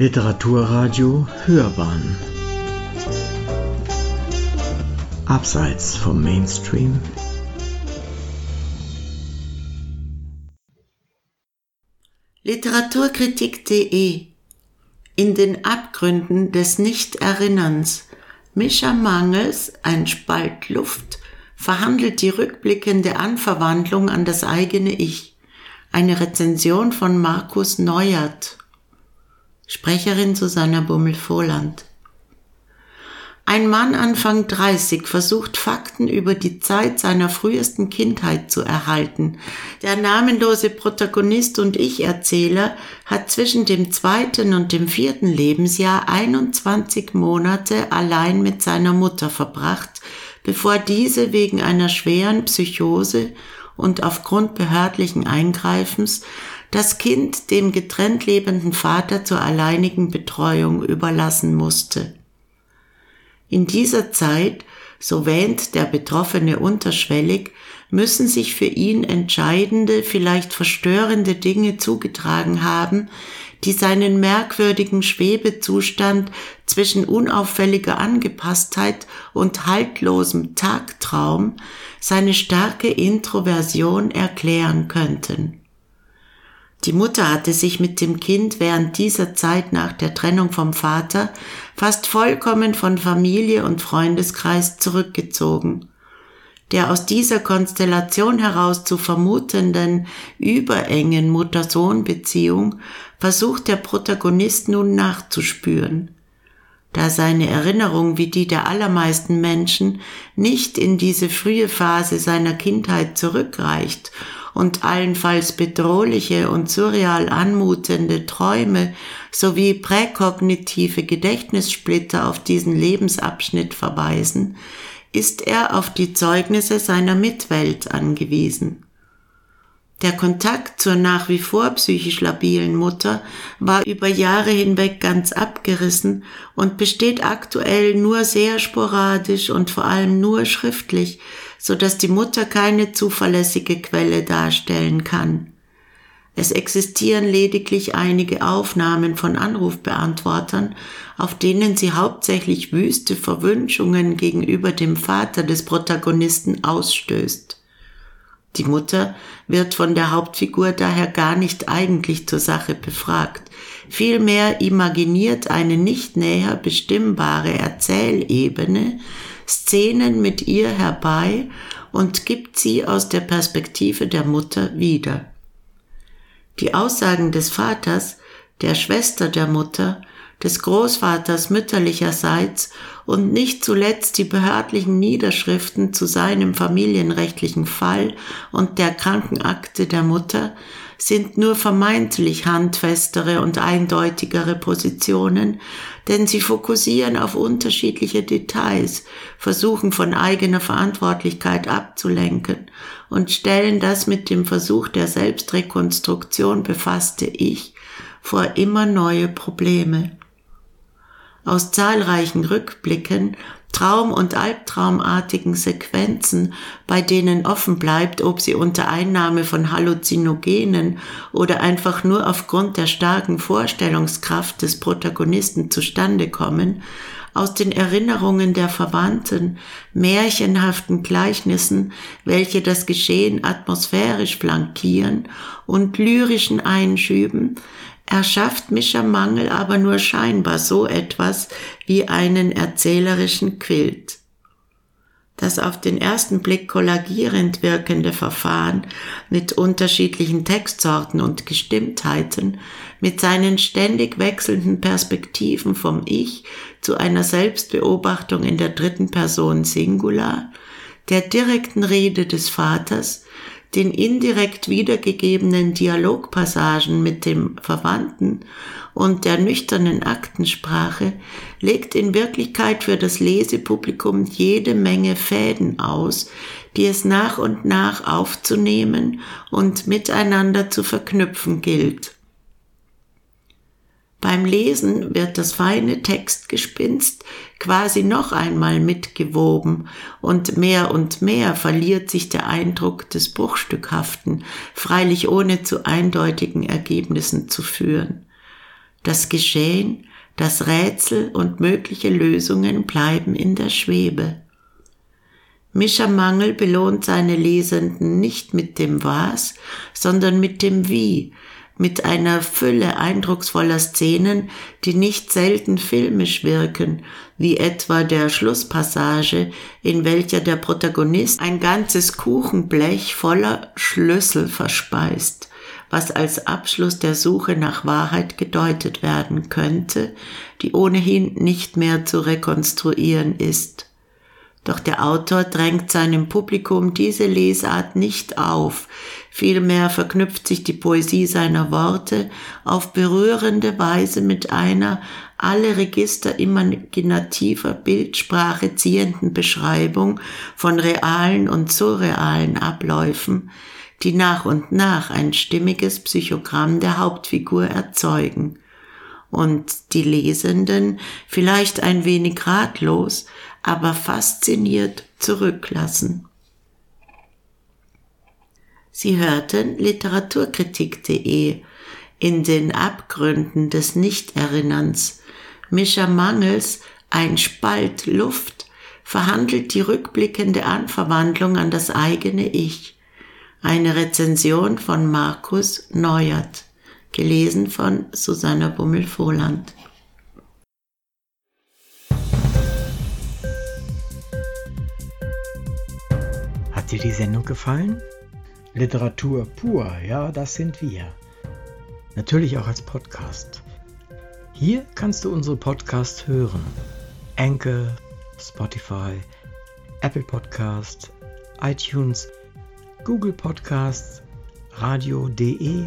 Literaturradio Hörbahn Abseits vom Mainstream Literaturkritik.de In den Abgründen des Nichterinnerns Mischa Mangels, ein Spalt Luft, verhandelt die rückblickende Anverwandlung an das eigene Ich. Eine Rezension von Markus Neuert. Sprecherin Susanna Bummel-Vohland. Ein Mann Anfang 30 versucht Fakten über die Zeit seiner frühesten Kindheit zu erhalten. Der namenlose Protagonist und Ich-Erzähler hat zwischen dem zweiten und dem vierten Lebensjahr 21 Monate allein mit seiner Mutter verbracht, bevor diese wegen einer schweren Psychose und aufgrund behördlichen Eingreifens das Kind dem getrennt lebenden Vater zur alleinigen Betreuung überlassen musste. In dieser Zeit, so wähnt der Betroffene unterschwellig, müssen sich für ihn entscheidende, vielleicht verstörende Dinge zugetragen haben, die seinen merkwürdigen Schwebezustand zwischen unauffälliger Angepasstheit und haltlosem Tagtraum, seine starke Introversion erklären könnten. Die Mutter hatte sich mit dem Kind während dieser Zeit nach der Trennung vom Vater fast vollkommen von Familie und Freundeskreis zurückgezogen. Der aus dieser Konstellation heraus zu vermutenden überengen Mutter-Sohn-Beziehung versucht der Protagonist nun nachzuspüren. Da seine Erinnerung wie die der allermeisten Menschen nicht in diese frühe Phase seiner Kindheit zurückreicht und allenfalls bedrohliche und surreal anmutende Träume sowie präkognitive Gedächtnissplitter auf diesen Lebensabschnitt verweisen, ist er auf die Zeugnisse seiner Mitwelt angewiesen. Der Kontakt zur nach wie vor psychisch labilen Mutter war über Jahre hinweg ganz abgerissen und besteht aktuell nur sehr sporadisch und vor allem nur schriftlich, so dass die Mutter keine zuverlässige Quelle darstellen kann. Es existieren lediglich einige Aufnahmen von Anrufbeantwortern, auf denen sie hauptsächlich wüste Verwünschungen gegenüber dem Vater des Protagonisten ausstößt. Die Mutter wird von der Hauptfigur daher gar nicht eigentlich zur Sache befragt, vielmehr imaginiert eine nicht näher bestimmbare Erzählebene, Szenen mit ihr herbei und gibt sie aus der Perspektive der Mutter wieder. Die Aussagen des Vaters, der Schwester der Mutter, des Großvaters mütterlicherseits und nicht zuletzt die behördlichen Niederschriften zu seinem familienrechtlichen Fall und der Krankenakte der Mutter sind nur vermeintlich handfestere und eindeutigere Positionen, denn sie fokussieren auf unterschiedliche Details, versuchen von eigener Verantwortlichkeit abzulenken und stellen das mit dem Versuch der Selbstrekonstruktion befasste Ich vor immer neue Probleme. Aus zahlreichen Rückblicken Traum- und Albtraumartigen Sequenzen, bei denen offen bleibt, ob sie unter Einnahme von Halluzinogenen oder einfach nur aufgrund der starken Vorstellungskraft des Protagonisten zustande kommen, aus den Erinnerungen der Verwandten, märchenhaften Gleichnissen, welche das Geschehen atmosphärisch flankieren und lyrischen Einschüben, erschafft Mischa Mangel aber nur scheinbar so etwas wie einen erzählerischen Quilt. Das auf den ersten Blick kollagierend wirkende Verfahren mit unterschiedlichen Textsorten und Gestimmtheiten, mit seinen ständig wechselnden Perspektiven vom Ich zu einer Selbstbeobachtung in der dritten Person Singular, der direkten Rede des Vaters, den indirekt wiedergegebenen Dialogpassagen mit dem Verwandten und der nüchternen Aktensprache legt in Wirklichkeit für das Lesepublikum jede Menge Fäden aus, die es nach und nach aufzunehmen und miteinander zu verknüpfen gilt. Beim Lesen wird das feine Textgespinst quasi noch einmal mitgewoben und mehr und mehr verliert sich der Eindruck des Bruchstückhaften, freilich ohne zu eindeutigen Ergebnissen zu führen. Das Geschehen, das Rätsel und mögliche Lösungen bleiben in der Schwebe. Mischa Mangel belohnt seine Lesenden nicht mit dem Was, sondern mit dem Wie, mit einer Fülle eindrucksvoller Szenen, die nicht selten filmisch wirken, wie etwa der Schlusspassage, in welcher der Protagonist ein ganzes Kuchenblech voller Schlüssel verspeist, was als Abschluss der Suche nach Wahrheit gedeutet werden könnte, die ohnehin nicht mehr zu rekonstruieren ist. Doch der Autor drängt seinem Publikum diese Lesart nicht auf, vielmehr verknüpft sich die Poesie seiner Worte auf berührende Weise mit einer alle Register imaginativer Bildsprache ziehenden Beschreibung von realen und surrealen Abläufen, die nach und nach ein stimmiges Psychogramm der Hauptfigur erzeugen und die Lesenden vielleicht ein wenig ratlos, aber fasziniert zurücklassen. Sie hörten literaturkritik.de in den Abgründen des Nichterinnerns. Mischa Mangels Ein Spalt Luft verhandelt die rückblickende Anverwandlung an das eigene Ich. Eine Rezension von Markus Neuert, gelesen von Susanna Bummel-Vohland. Hat dir die Sendung gefallen? Literatur pur, ja, das sind wir. Natürlich auch als Podcast. Hier kannst du unsere Podcasts hören. Anchor, Spotify, Apple Podcast, iTunes, Google Podcasts, radio.de